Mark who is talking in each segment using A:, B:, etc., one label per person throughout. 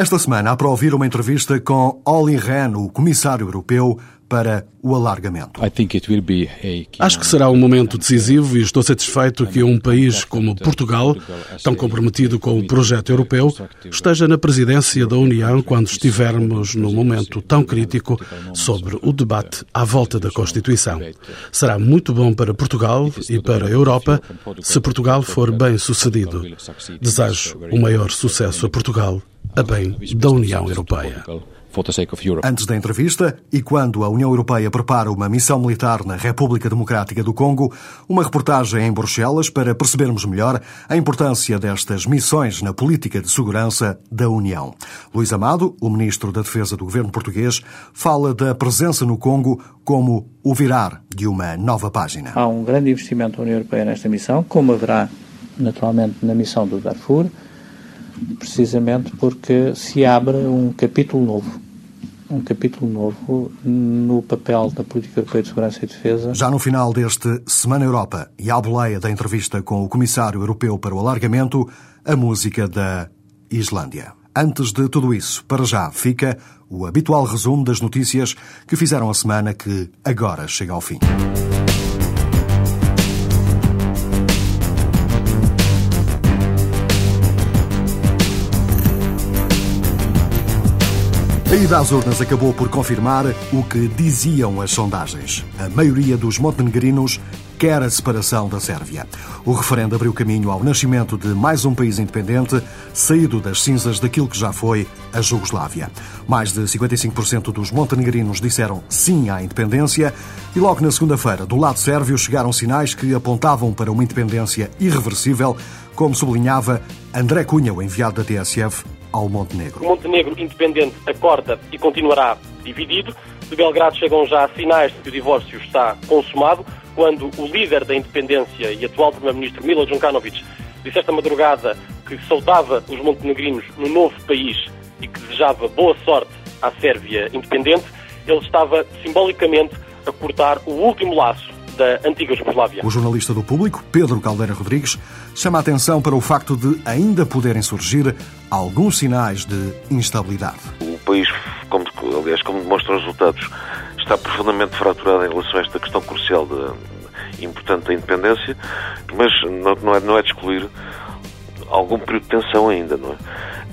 A: Esta semana há para ouvir uma entrevista com Olli Rehn, o comissário europeu para o alargamento.
B: Acho que será um momento decisivo e estou satisfeito que um país como Portugal, tão comprometido com o projeto europeu, esteja na presidência da União quando estivermos num momento tão crítico sobre o debate à volta da Constituição. Será muito bom para Portugal e para a Europa se Portugal for bem sucedido. Desejo o maior sucesso a Portugal, a bem da União Europeia.
A: Antes da entrevista e quando a União Europeia prepara uma missão militar na República Democrática do Congo, uma reportagem em Bruxelas para percebermos melhor a importância destas missões na política de segurança da União. Luís Amado, o ministro da Defesa do governo português, fala da presença no Congo como o virar de uma nova página.
C: Há um grande investimento da União Europeia nesta missão, como haverá naturalmente na missão do Darfur precisamente porque se abre um capítulo novo. Um capítulo novo no papel da política europeia de segurança e defesa.
A: Já no final deste Semana Europa e à boleia da entrevista com o Comissário Europeu para o Alargamento, a música da Islândia. Antes de tudo isso, para já fica o habitual resumo das notícias que fizeram a semana que agora chega ao fim. A ida às urnas acabou por confirmar o que diziam as sondagens. A maioria dos montenegrinos quer a separação da Sérvia. O referendo abriu caminho ao nascimento de mais um país independente, saído das cinzas daquilo que já foi a Jugoslávia. Mais de 55% dos montenegrinos disseram sim à independência e logo na segunda-feira, do lado sérvio, chegaram sinais que apontavam para uma independência irreversível, como sublinhava André Cunha, o enviado da TSF ao Montenegro.
D: O Montenegro independente acorda e continuará dividido. De Belgrado chegam já sinais de que o divórcio está consumado, quando o líder da independência e atual primeiro-ministro Milo Djukanovic disse esta madrugada que saudava os montenegrinos no novo país e que desejava boa sorte à Sérvia independente, ele estava simbolicamente a cortar o último laço da antiga Jugoslávia.
A: O jornalista do público, Pedro Caldeira Rodrigues, chama a atenção para o facto de ainda poderem surgir alguns sinais de instabilidade.
E: O país, como, aliás, como demonstram os resultados, está profundamente fraturado em relação a esta questão crucial da importante da independência, mas não, não, é, não é de excluir algum período de tensão ainda, não é?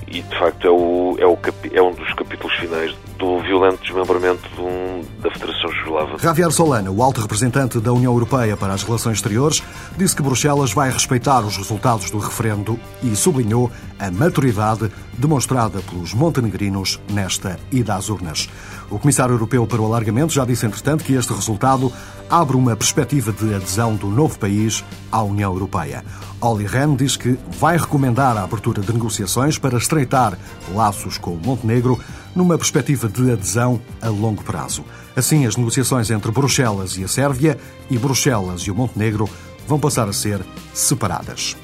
E: E de facto é, o, é, o, é um dos capítulos finais do violento desmembramento de um, da Federação Jugoslava.
A: Javier Solana, o alto representante da União Europeia para as Relações Exteriores, disse que Bruxelas vai respeitar os resultados do referendo e sublinhou a maturidade demonstrada pelos montenegrinos nesta ida às urnas. O Comissário Europeu para o Alargamento já disse, entretanto, que este resultado abre uma perspectiva de adesão do novo país à União Europeia. Olli Rehn diz que vai recomendar a abertura de negociações para estreitar laços com o Montenegro numa perspectiva de adesão a longo prazo. Assim, as negociações entre Bruxelas e a Sérvia e Bruxelas e o Montenegro vão passar a ser separadas.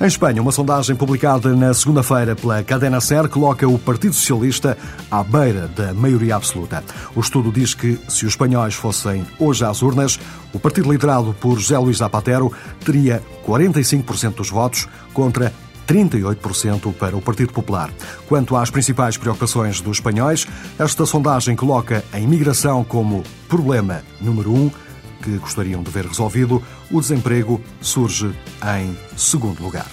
A: Em Espanha, uma sondagem publicada na segunda-feira pela Cadena Ser coloca o Partido Socialista à beira da maioria absoluta. O estudo diz que, se os espanhóis fossem hoje às urnas, o partido liderado por José Luís Zapatero teria 45% dos votos contra 38% para o Partido Popular. Quanto às principais preocupações dos espanhóis, esta sondagem coloca a imigração como problema número um que gostariam de ver resolvido, o desemprego surge em segundo lugar.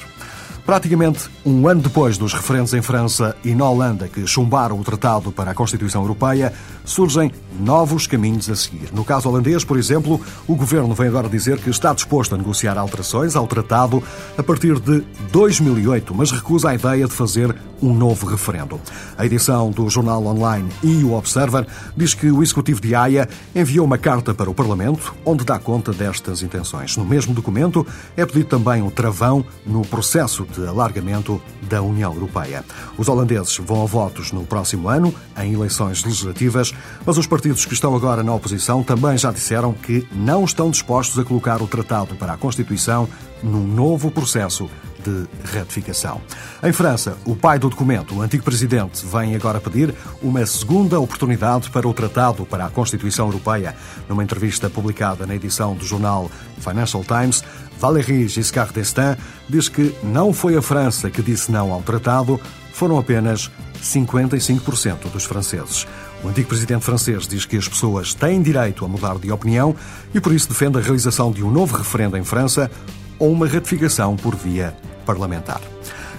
A: Praticamente um ano depois dos referentes em França e na Holanda que chumbaram o Tratado para a Constituição Europeia, surgem novos caminhos a seguir. No caso holandês, por exemplo, o governo vem agora dizer que está disposto a negociar alterações ao tratado a partir de 2008, mas recusa a ideia de fazer um novo referendo. A edição do jornal online e o Observer diz que o executivo de Haia enviou uma carta para o Parlamento onde dá conta destas intenções. No mesmo documento é pedido também um travão no processo de alargamento da União Europeia. Os holandeses vão a votos no próximo ano, em eleições legislativas, mas os partidos que estão agora na oposição também já disseram que não estão dispostos a colocar o Tratado para a Constituição num novo processo de ratificação. Em França, o pai do documento, o antigo presidente, vem agora pedir uma segunda oportunidade para o Tratado para a Constituição Europeia. Numa entrevista publicada na edição do jornal Financial Times, Valéry Giscard d'Estaing diz que não foi a França que disse não ao tratado, foram apenas 55% dos franceses. O antigo presidente francês diz que as pessoas têm direito a mudar de opinião e por isso defende a realização de um novo referendo em França ou uma ratificação por via parlamentar.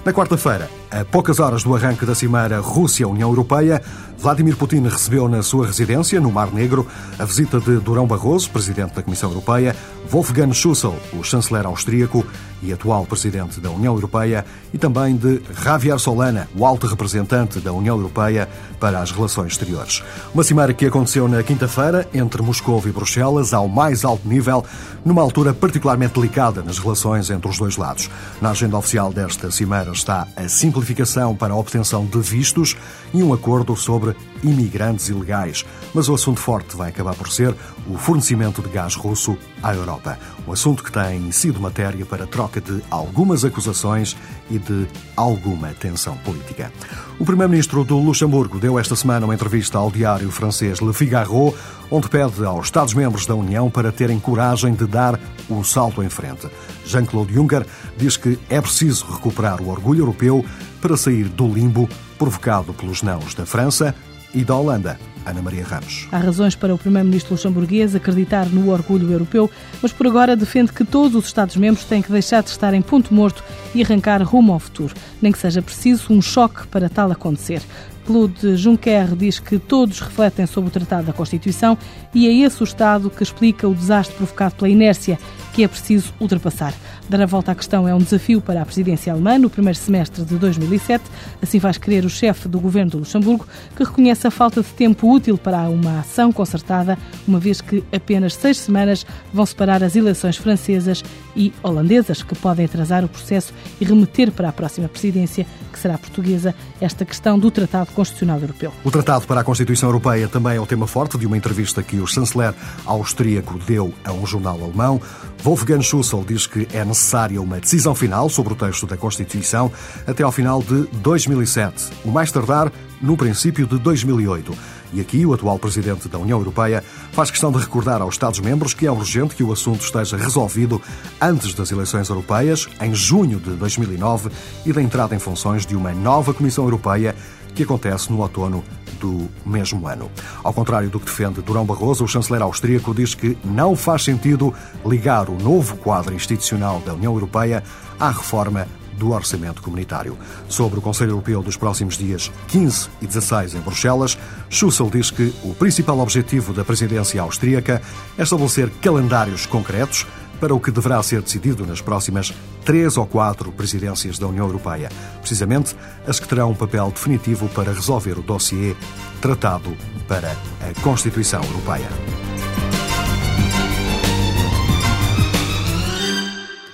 A: Na quarta-feira, a poucas horas do arranque da cimeira Rússia-União Europeia, Vladimir Putin recebeu na sua residência, no Mar Negro, a visita de Durão Barroso, presidente da Comissão Europeia, Wolfgang Schüssel, o chanceler austríaco e atual presidente da União Europeia, e também de Javier Solana, o alto representante da União Europeia para as relações exteriores. Uma cimeira que aconteceu na quinta-feira entre Moscou e Bruxelas, ao mais alto nível, numa altura particularmente delicada nas relações entre os dois lados. Na agenda oficial desta cimeira está a simplificação para a obtenção de vistos e um acordo sobre imigrantes ilegais. Mas o assunto forte vai acabar por ser o fornecimento de gás russo à Europa. Um assunto que tem sido matéria para troca de algumas acusações e de alguma tensão política. O primeiro-ministro do Luxemburgo deu esta semana uma entrevista ao diário francês Le Figaro, onde pede aos Estados-membros da União para terem coragem de dar o salto em frente. Jean-Claude Juncker diz que é preciso recuperar o orgulho europeu para sair do limbo provocado pelos nãos da França e da Holanda. Ana Maria Ramos.
F: Há razões para o primeiro-ministro luxemburguês acreditar no orgulho europeu, mas por agora defende que todos os Estados-membros têm que deixar de estar em ponto morto e arrancar rumo ao futuro, nem que seja preciso um choque para tal acontecer. Claude Juncker diz que todos refletem sobre o Tratado da Constituição e é esse o Estado que explica o desastre provocado pela inércia que é preciso ultrapassar. Dar a volta à questão é um desafio para a presidência alemã no primeiro semestre de 2007. Assim faz crer o chefe do governo do Luxemburgo, que reconhece a falta de tempo útil para uma ação concertada, uma vez que apenas seis semanas vão separar as eleições francesas e holandesas, que podem atrasar o processo e remeter para a próxima presidência, que será portuguesa, esta questão do Tratado Constitucional Europeu.
A: O Tratado para a Constituição Europeia também é o tema forte de uma entrevista que o chanceler austríaco deu a um jornal alemão. Wolfgang Schüssel diz que é necessária uma decisão final sobre o texto da Constituição até ao final de 2007, o mais tardar no princípio de 2008. E aqui o atual presidente da União Europeia faz questão de recordar aos Estados-membros que é urgente que o assunto esteja resolvido antes das eleições europeias, em junho de 2009, e da entrada em funções de uma nova Comissão Europeia que acontece no outono do mesmo ano. Ao contrário do que defende Durão Barroso, o chanceler austríaco diz que não faz sentido ligar o novo quadro institucional da União Europeia à reforma do orçamento comunitário. Sobre o Conselho Europeu dos próximos dias 15 e 16 em Bruxelas, Schussel diz que o principal objetivo da presidência austríaca é estabelecer calendários concretos para o que deverá ser decidido nas próximas três ou quatro presidências da União Europeia, precisamente as que terão um papel definitivo para resolver o dossiê tratado para a Constituição Europeia.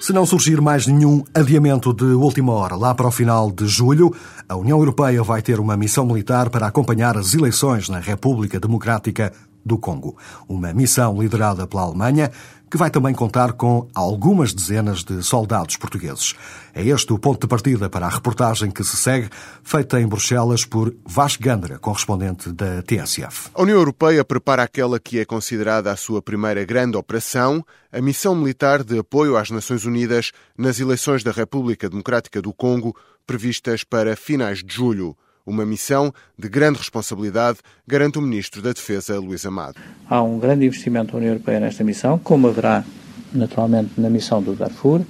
A: Se não surgir mais nenhum adiamento de última hora, lá para o final de julho, a União Europeia vai ter uma missão militar para acompanhar as eleições na República Democrática do Congo. Uma missão liderada pela Alemanha, que vai também contar com algumas dezenas de soldados portugueses. É este o ponto de partida para a reportagem que se segue, feita em Bruxelas por Vasco Gandra, correspondente da TSF.
G: A União Europeia prepara aquela que é considerada a sua primeira grande operação, a missão militar de apoio às Nações Unidas nas eleições da República Democrática do Congo, previstas para finais de julho. Uma missão de grande responsabilidade, garante o Ministro da Defesa, Luís Amado.
C: Há um grande investimento da União Europeia nesta missão, como haverá naturalmente na missão do Darfur,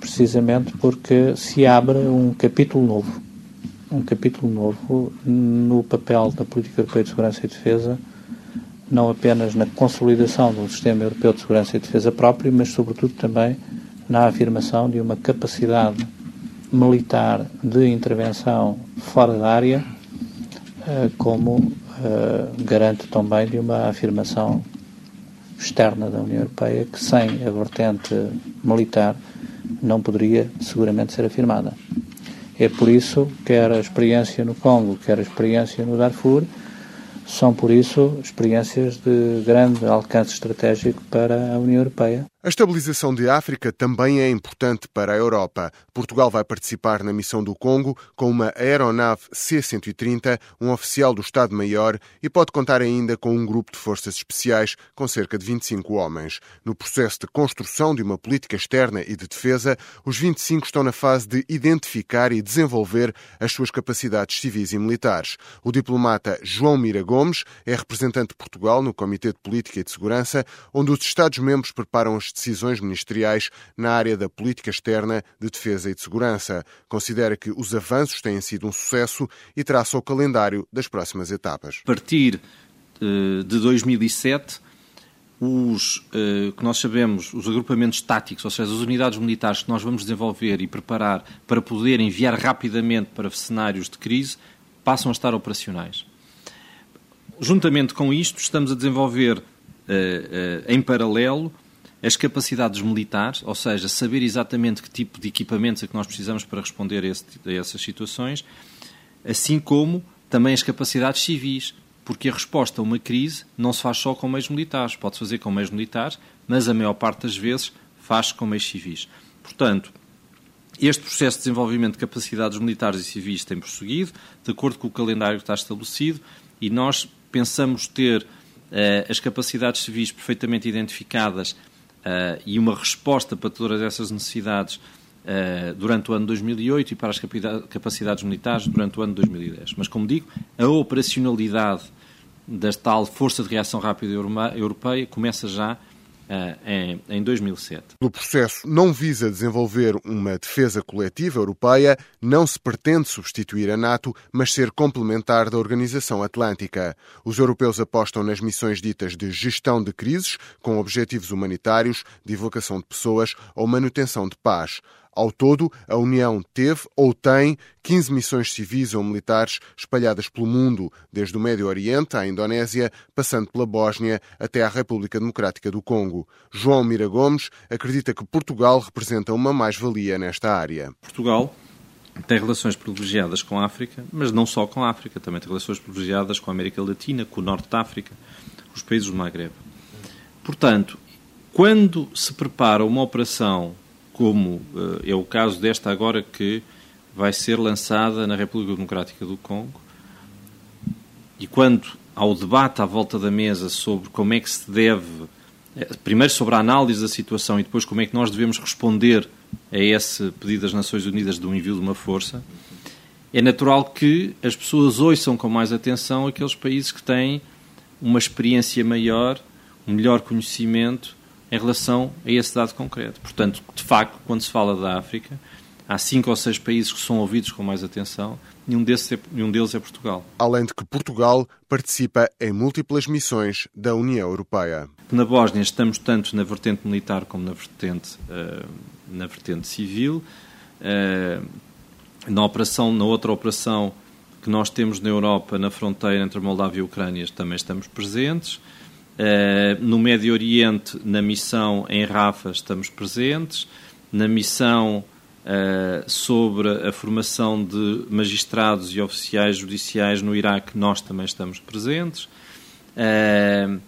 C: precisamente porque se abre um capítulo novo. Um capítulo novo no papel da política europeia de segurança e defesa, não apenas na consolidação do sistema europeu de segurança e defesa próprio, mas sobretudo também na afirmação de uma capacidade militar de intervenção fora da área, eh, como eh, garante também de uma afirmação externa da União Europeia que sem a vertente militar não poderia seguramente ser afirmada. É por isso, quer a experiência no Congo, quer a experiência no Darfur, são por isso experiências de grande alcance estratégico para a União Europeia.
G: A estabilização de África também é importante para a Europa. Portugal vai participar na missão do Congo com uma aeronave C-130, um oficial do Estado-Maior e pode contar ainda com um grupo de forças especiais com cerca de 25 homens. No processo de construção de uma política externa e de defesa, os 25 estão na fase de identificar e desenvolver as suas capacidades civis e militares. O diplomata João Mira Gomes é representante de Portugal no Comitê de Política e de Segurança, onde os Estados-membros preparam as decisões ministeriais na área da política externa, de defesa e de segurança. Considera que os avanços têm sido um sucesso e traça o calendário das próximas etapas.
H: A partir eh, de 2007, os eh, que nós sabemos, os agrupamentos táticos, ou seja, as unidades militares que nós vamos desenvolver e preparar para poder enviar rapidamente para cenários de crise, passam a estar operacionais. Juntamente com isto, estamos a desenvolver eh, em paralelo as capacidades militares, ou seja, saber exatamente que tipo de equipamentos é que nós precisamos para responder a, esse, a essas situações, assim como também as capacidades civis, porque a resposta a uma crise não se faz só com meios militares, pode fazer com meios militares, mas a maior parte das vezes faz com meios civis. Portanto, este processo de desenvolvimento de capacidades militares e civis tem prosseguido, de acordo com o calendário que está estabelecido, e nós pensamos ter eh, as capacidades civis perfeitamente identificadas uh, e uma resposta para todas essas necessidades uh, durante o ano 2008 e para as capacidades militares durante o ano 2010. Mas, como digo, a operacionalidade da tal Força de Reação Rápida Europeia começa já em, em 2007.
G: O processo não visa desenvolver uma defesa coletiva europeia, não se pretende substituir a NATO, mas ser complementar da Organização Atlântica. Os europeus apostam nas missões ditas de gestão de crises, com objetivos humanitários, divulgação de pessoas ou manutenção de paz. Ao todo, a União teve ou tem 15 missões civis ou militares espalhadas pelo mundo, desde o Médio Oriente à Indonésia, passando pela Bósnia até à República Democrática do Congo. João Mira Gomes acredita que Portugal representa uma mais-valia nesta área.
H: Portugal tem relações privilegiadas com a África, mas não só com a África, também tem relações privilegiadas com a América Latina, com o Norte da África, os países do Maghreb. Portanto, quando se prepara uma operação como uh, é o caso desta agora que vai ser lançada na República Democrática do Congo. E quando há o debate à volta da mesa sobre como é que se deve, eh, primeiro sobre a análise da situação e depois como é que nós devemos responder a esse pedido das Nações Unidas de um envio de uma força, é natural que as pessoas ouçam com mais atenção aqueles países que têm uma experiência maior, um melhor conhecimento em relação a esse dado concreto. Portanto, de facto, quando se fala da África, há cinco ou seis países que são ouvidos com mais atenção, nenhum, desses é, nenhum deles é Portugal.
G: Além de que Portugal participa em múltiplas missões da União Europeia.
H: Na Bósnia estamos tanto na vertente militar como na vertente, uh, na vertente civil. Uh, na, operação, na outra operação que nós temos na Europa, na fronteira entre a Moldávia e a Ucrânia, também estamos presentes. Uh, no Médio Oriente, na missão em Rafa, estamos presentes. Na missão uh, sobre a formação de magistrados e oficiais judiciais no Iraque, nós também estamos presentes. Uh,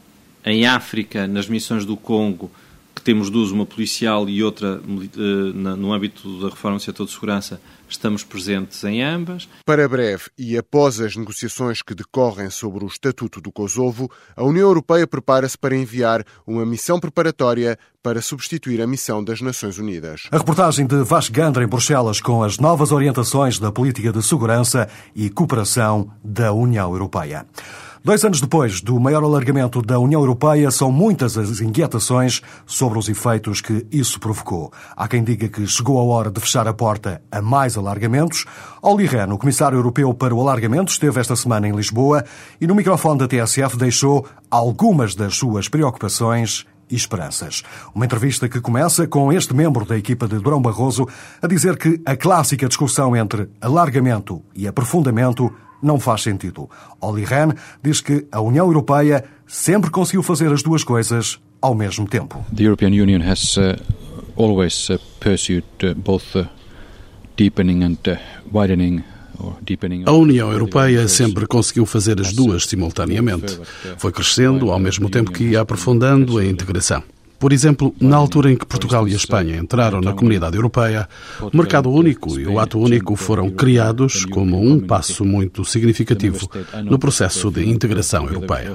H: em África, nas missões do Congo, que temos duas, uma policial e outra no âmbito da reforma do setor de segurança, Estamos presentes em ambas.
G: Para breve e após as negociações que decorrem sobre o Estatuto do Kosovo, a União Europeia prepara-se para enviar uma missão preparatória para substituir a missão das Nações Unidas.
A: A reportagem de Vasco Gandra em Bruxelas com as novas orientações da política de segurança e cooperação da União Europeia. Dois anos depois do maior alargamento da União Europeia, são muitas as inquietações sobre os efeitos que isso provocou. Há quem diga que chegou a hora de fechar a porta a mais alargamentos. Olli Rehn, o Comissário Europeu para o Alargamento, esteve esta semana em Lisboa e no microfone da TSF deixou algumas das suas preocupações e esperanças. Uma entrevista que começa com este membro da equipa de Durão Barroso a dizer que a clássica discussão entre alargamento e aprofundamento não faz sentido. Olli Rehn diz que a União Europeia sempre conseguiu fazer as duas coisas ao mesmo tempo.
I: The European Union has uh, always uh, pursued uh, both uh, deepening and uh, widening
B: a União Europeia sempre conseguiu fazer as duas simultaneamente. Foi crescendo ao mesmo tempo que ia aprofundando a integração. Por exemplo, na altura em que Portugal e a Espanha entraram na Comunidade Europeia, o mercado único e o ato único foram criados como um passo muito significativo no processo de integração europeia.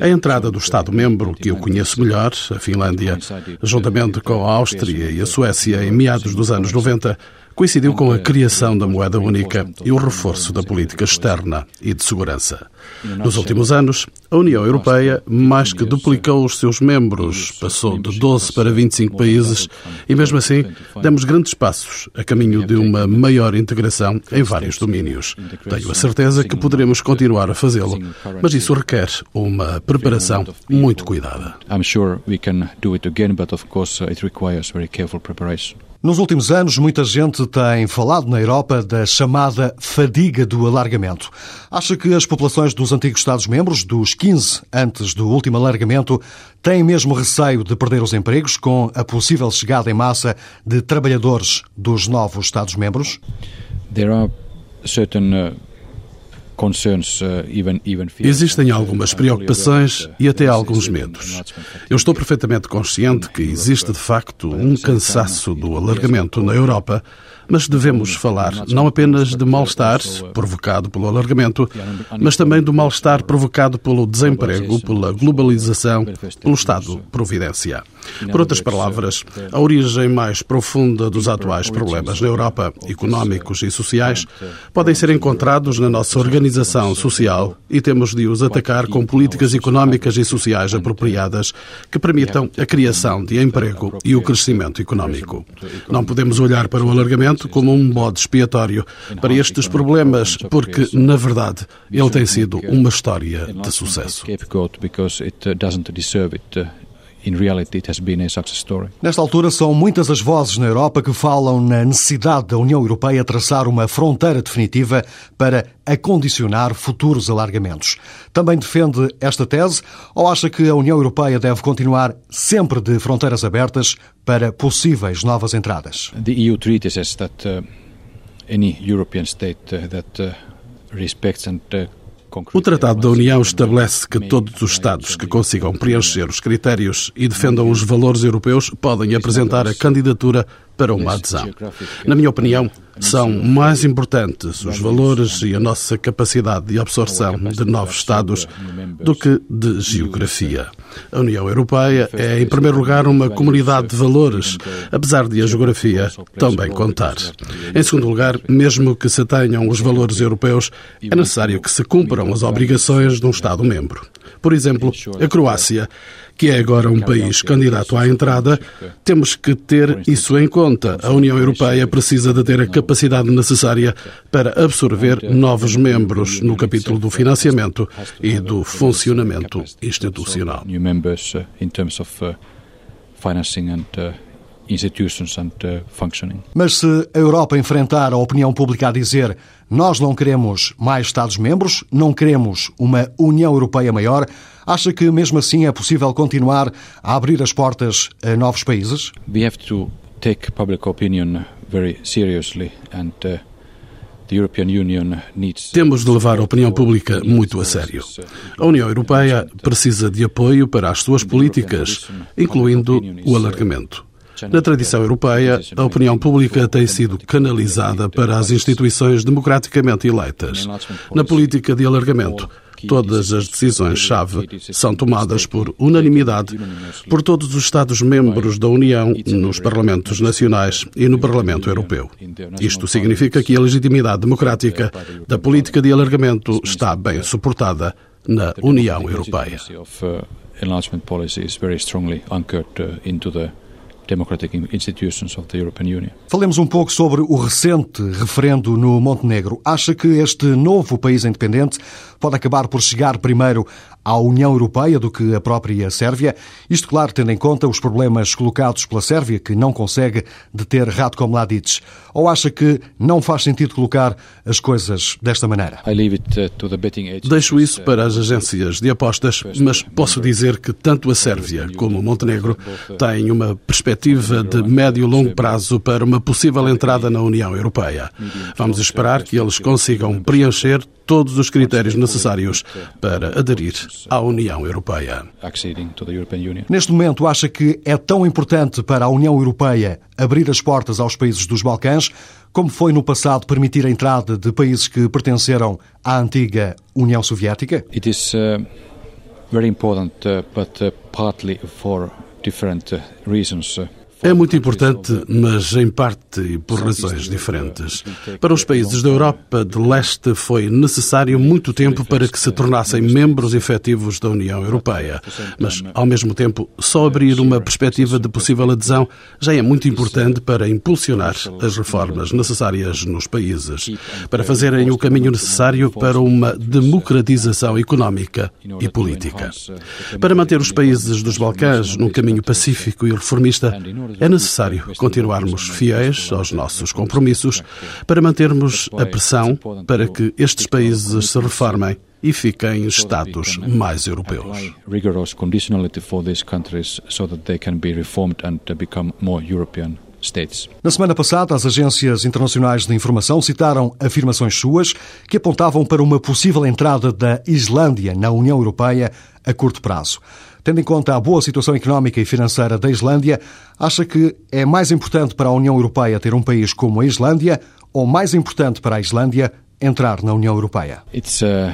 B: A entrada do Estado-membro que eu conheço melhor, a Finlândia, juntamente com a Áustria e a Suécia em meados dos anos 90, coincidiu com a criação da moeda única e o reforço da política externa e de segurança. Nos últimos anos, a União Europeia mais que duplicou os seus membros, passou de 12 para 25 países e, mesmo assim, demos grandes passos a caminho de uma maior integração em vários domínios. Tenho a certeza que poderemos continuar a fazê-lo, mas isso requer uma preparação muito cuidada. I'm sure we can do it again, but of course it requires very careful preparation.
A: Nos últimos anos, muita gente tem falado na Europa da chamada fadiga do alargamento. Acha que as populações dos antigos Estados-membros, dos 15 antes do último alargamento, têm mesmo receio de perder os empregos com a possível chegada em massa de trabalhadores dos novos Estados-membros?
I: There are certain uh...
B: Existem algumas preocupações e até alguns medos. Eu estou perfeitamente consciente que existe de facto um cansaço do alargamento na Europa mas devemos falar não apenas de mal-estar provocado pelo alargamento, mas também do mal-estar provocado pelo desemprego, pela globalização, pelo Estado-providência. Por outras palavras, a origem mais profunda dos atuais problemas na Europa, económicos e sociais, podem ser encontrados na nossa organização social e temos de os atacar com políticas económicas e sociais apropriadas que permitam a criação de emprego e o crescimento económico. Não podemos olhar para o alargamento como um bode expiatório para estes problemas, porque, na verdade, ele tem sido uma história de sucesso.
A: Nesta altura, são muitas as vozes na Europa que falam na necessidade da União Europeia traçar uma fronteira definitiva para acondicionar futuros alargamentos. Também defende esta tese ou acha que a União Europeia deve continuar sempre de fronteiras abertas para possíveis novas entradas?
I: The EU treaty says that uh, any European state uh, that uh, respects and uh,
B: o Tratado da União estabelece que todos os Estados que consigam preencher os critérios e defendam os valores europeus podem apresentar a candidatura para uma adesão. Na minha opinião, são mais importantes os valores e a nossa capacidade de absorção de novos Estados do que de geografia. A União Europeia é, em primeiro lugar, uma comunidade de valores, apesar de a geografia também contar. Em segundo lugar, mesmo que se tenham os valores europeus, é necessário que se cumpram as obrigações de um Estado-membro. Por exemplo, a Croácia, que é agora um país candidato à entrada, temos que ter isso em conta. A União Europeia precisa de ter a capacidade necessária para absorver novos membros no capítulo do financiamento e do funcionamento institucional.
A: Mas se a Europa enfrentar a opinião pública a dizer nós não queremos mais Estados-membros, não queremos uma União Europeia maior, acha que mesmo assim é possível continuar a abrir as portas a novos países?
I: We have to take public opinion very seriously and uh...
B: Temos de levar a opinião pública muito a sério. A União Europeia precisa de apoio para as suas políticas, incluindo o alargamento. Na tradição europeia, a opinião pública tem sido canalizada para as instituições democraticamente eleitas. Na política de alargamento, todas as decisões-chave são tomadas por unanimidade por todos os Estados-membros da União, nos Parlamentos Nacionais e no Parlamento Europeu. Isto significa que a legitimidade democrática da política de alargamento está bem suportada na União Europeia. Democratic institutions of the European Union.
A: Falemos um pouco sobre o recente referendo no Montenegro. Acha que este novo país independente pode acabar por chegar primeiro à União Europeia do que a própria Sérvia? Isto, claro, tendo em conta os problemas colocados pela Sérvia, que não consegue deter Ratko Mladic. Ou acha que não faz sentido colocar as coisas desta maneira?
B: Uh, Deixo isso para as agências de apostas, mas posso dizer que tanto a Sérvia como o Montenegro têm uma perspectiva de médio e longo prazo para uma possível entrada na União Europeia. Vamos esperar que eles consigam preencher todos os critérios necessários para aderir à União Europeia.
A: Neste momento, acha que é tão importante para a União Europeia abrir as portas aos países dos Balcãs como foi no passado permitir a entrada de países que pertenceram à antiga União Soviética?
I: It is uh, very important, uh, but uh, partly for different uh, reasons.
B: É muito importante, mas em parte e por razões diferentes. Para os países da Europa de Leste foi necessário muito tempo para que se tornassem membros efetivos da União Europeia. Mas, ao mesmo tempo, só abrir uma perspectiva de possível adesão já é muito importante para impulsionar as reformas necessárias nos países, para fazerem o caminho necessário para uma democratização económica e política. Para manter os países dos Balcãs num caminho pacífico e reformista, é necessário continuarmos fiéis aos nossos compromissos para mantermos a pressão para que estes países se reformem e fiquem Estados mais europeus.
A: Na semana passada, as agências internacionais de informação citaram afirmações suas que apontavam para uma possível entrada da Islândia na União Europeia a curto prazo. Tendo em conta a boa situação económica e financeira da Islândia, acha que é mais importante para a União Europeia ter um país como a Islândia ou mais importante para a Islândia entrar na União Europeia?
I: It's, uh...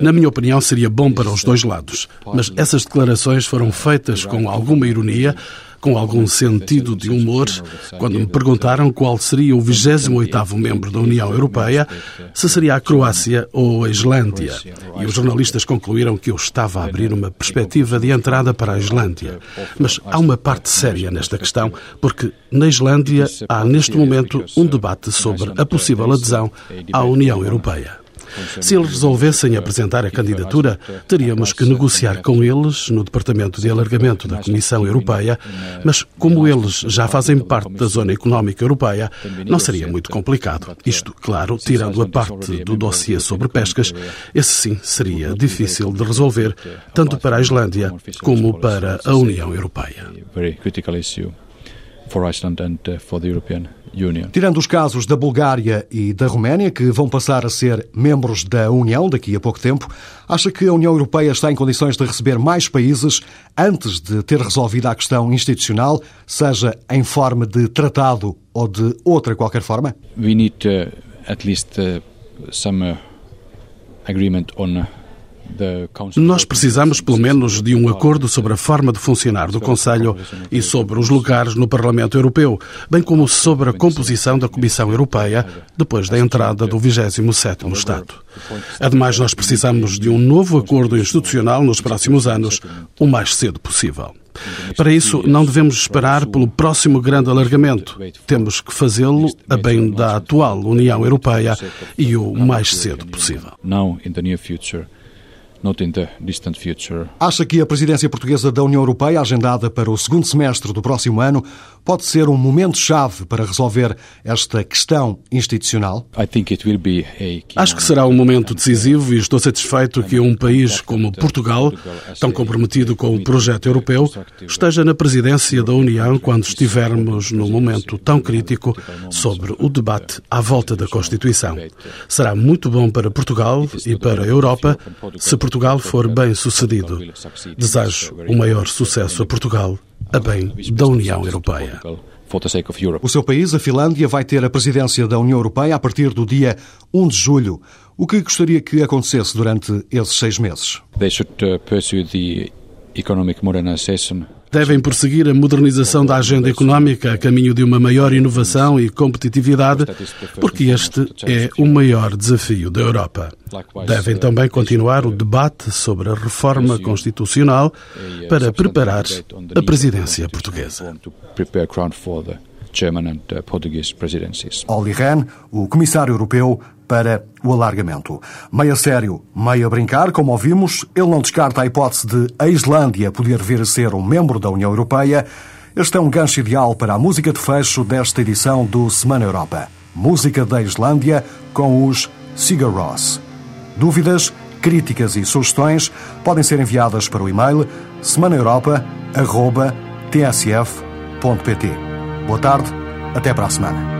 B: Na minha opinião, seria bom para os dois lados, mas essas declarações foram feitas com alguma ironia com algum sentido de humor quando me perguntaram qual seria o 28º membro da União Europeia, se seria a Croácia ou a Islândia. E os jornalistas concluíram que eu estava a abrir uma perspectiva de entrada para a Islândia. Mas há uma parte séria nesta questão, porque na Islândia há neste momento um debate sobre a possível adesão à União Europeia. Se eles resolvessem apresentar a candidatura, teríamos que negociar com eles no Departamento de Alargamento da Comissão Europeia, mas como eles já fazem parte da Zona Económica Europeia, não seria muito complicado. Isto, claro, tirando a parte do dossiê sobre pescas, esse sim seria difícil de resolver, tanto para a Islândia como para a União Europeia
A: Tirando os casos da Bulgária e da Roménia, que vão passar a ser membros da União daqui a pouco tempo, acha que a União Europeia está em condições de receber mais países antes de ter resolvido a questão institucional, seja em forma de tratado ou de outra qualquer forma?
I: We need uh, at least uh, some uh, agreement on
B: nós precisamos, pelo menos, de um acordo sobre a forma de funcionar do Conselho e sobre os lugares no Parlamento Europeu, bem como sobre a composição da Comissão Europeia depois da entrada do 27º Estado. Ademais, nós precisamos de um novo acordo institucional nos próximos anos, o mais cedo possível. Para isso, não devemos esperar pelo próximo grande alargamento. Temos que fazê-lo a bem da atual União Europeia e o mais cedo possível.
I: Not in the distant future.
A: Acha que a presidência portuguesa da União Europeia, agendada para o segundo semestre do próximo ano, pode ser um momento-chave para resolver esta questão institucional?
B: Acho que será um momento decisivo e estou satisfeito que um país como Portugal, tão comprometido com o projeto europeu, esteja na presidência da União quando estivermos num momento tão crítico sobre o debate à volta da Constituição. Será muito bom para Portugal e para a Europa se Portugal for bem sucedido. Desejo o maior sucesso a Portugal, a bem da União Europeia.
A: O seu país, a Finlândia, vai ter a presidência da União Europeia a partir do dia 1 de julho. O que gostaria que acontecesse durante esses seis meses?
I: They should uh, pursue the economic modernization
B: devem prosseguir a modernização da agenda económica a caminho de uma maior inovação e competitividade, porque este é o maior desafio da Europa. Devem também continuar o debate sobre a reforma constitucional para preparar a presidência portuguesa.
A: Olli Rehn, o comissário europeu para o alargamento. Meio a sério, meio a brincar, como ouvimos, ele não descarta a hipótese de a Islândia poder vir a ser um membro da União Europeia. Este é um gancho ideal para a música de fecho desta edição do Semana Europa. Música da Islândia com os Sigur Rós. Dúvidas, críticas e sugestões podem ser enviadas para o e-mail semanaeuropa.tsf.pt. Boa tarde, até para a semana.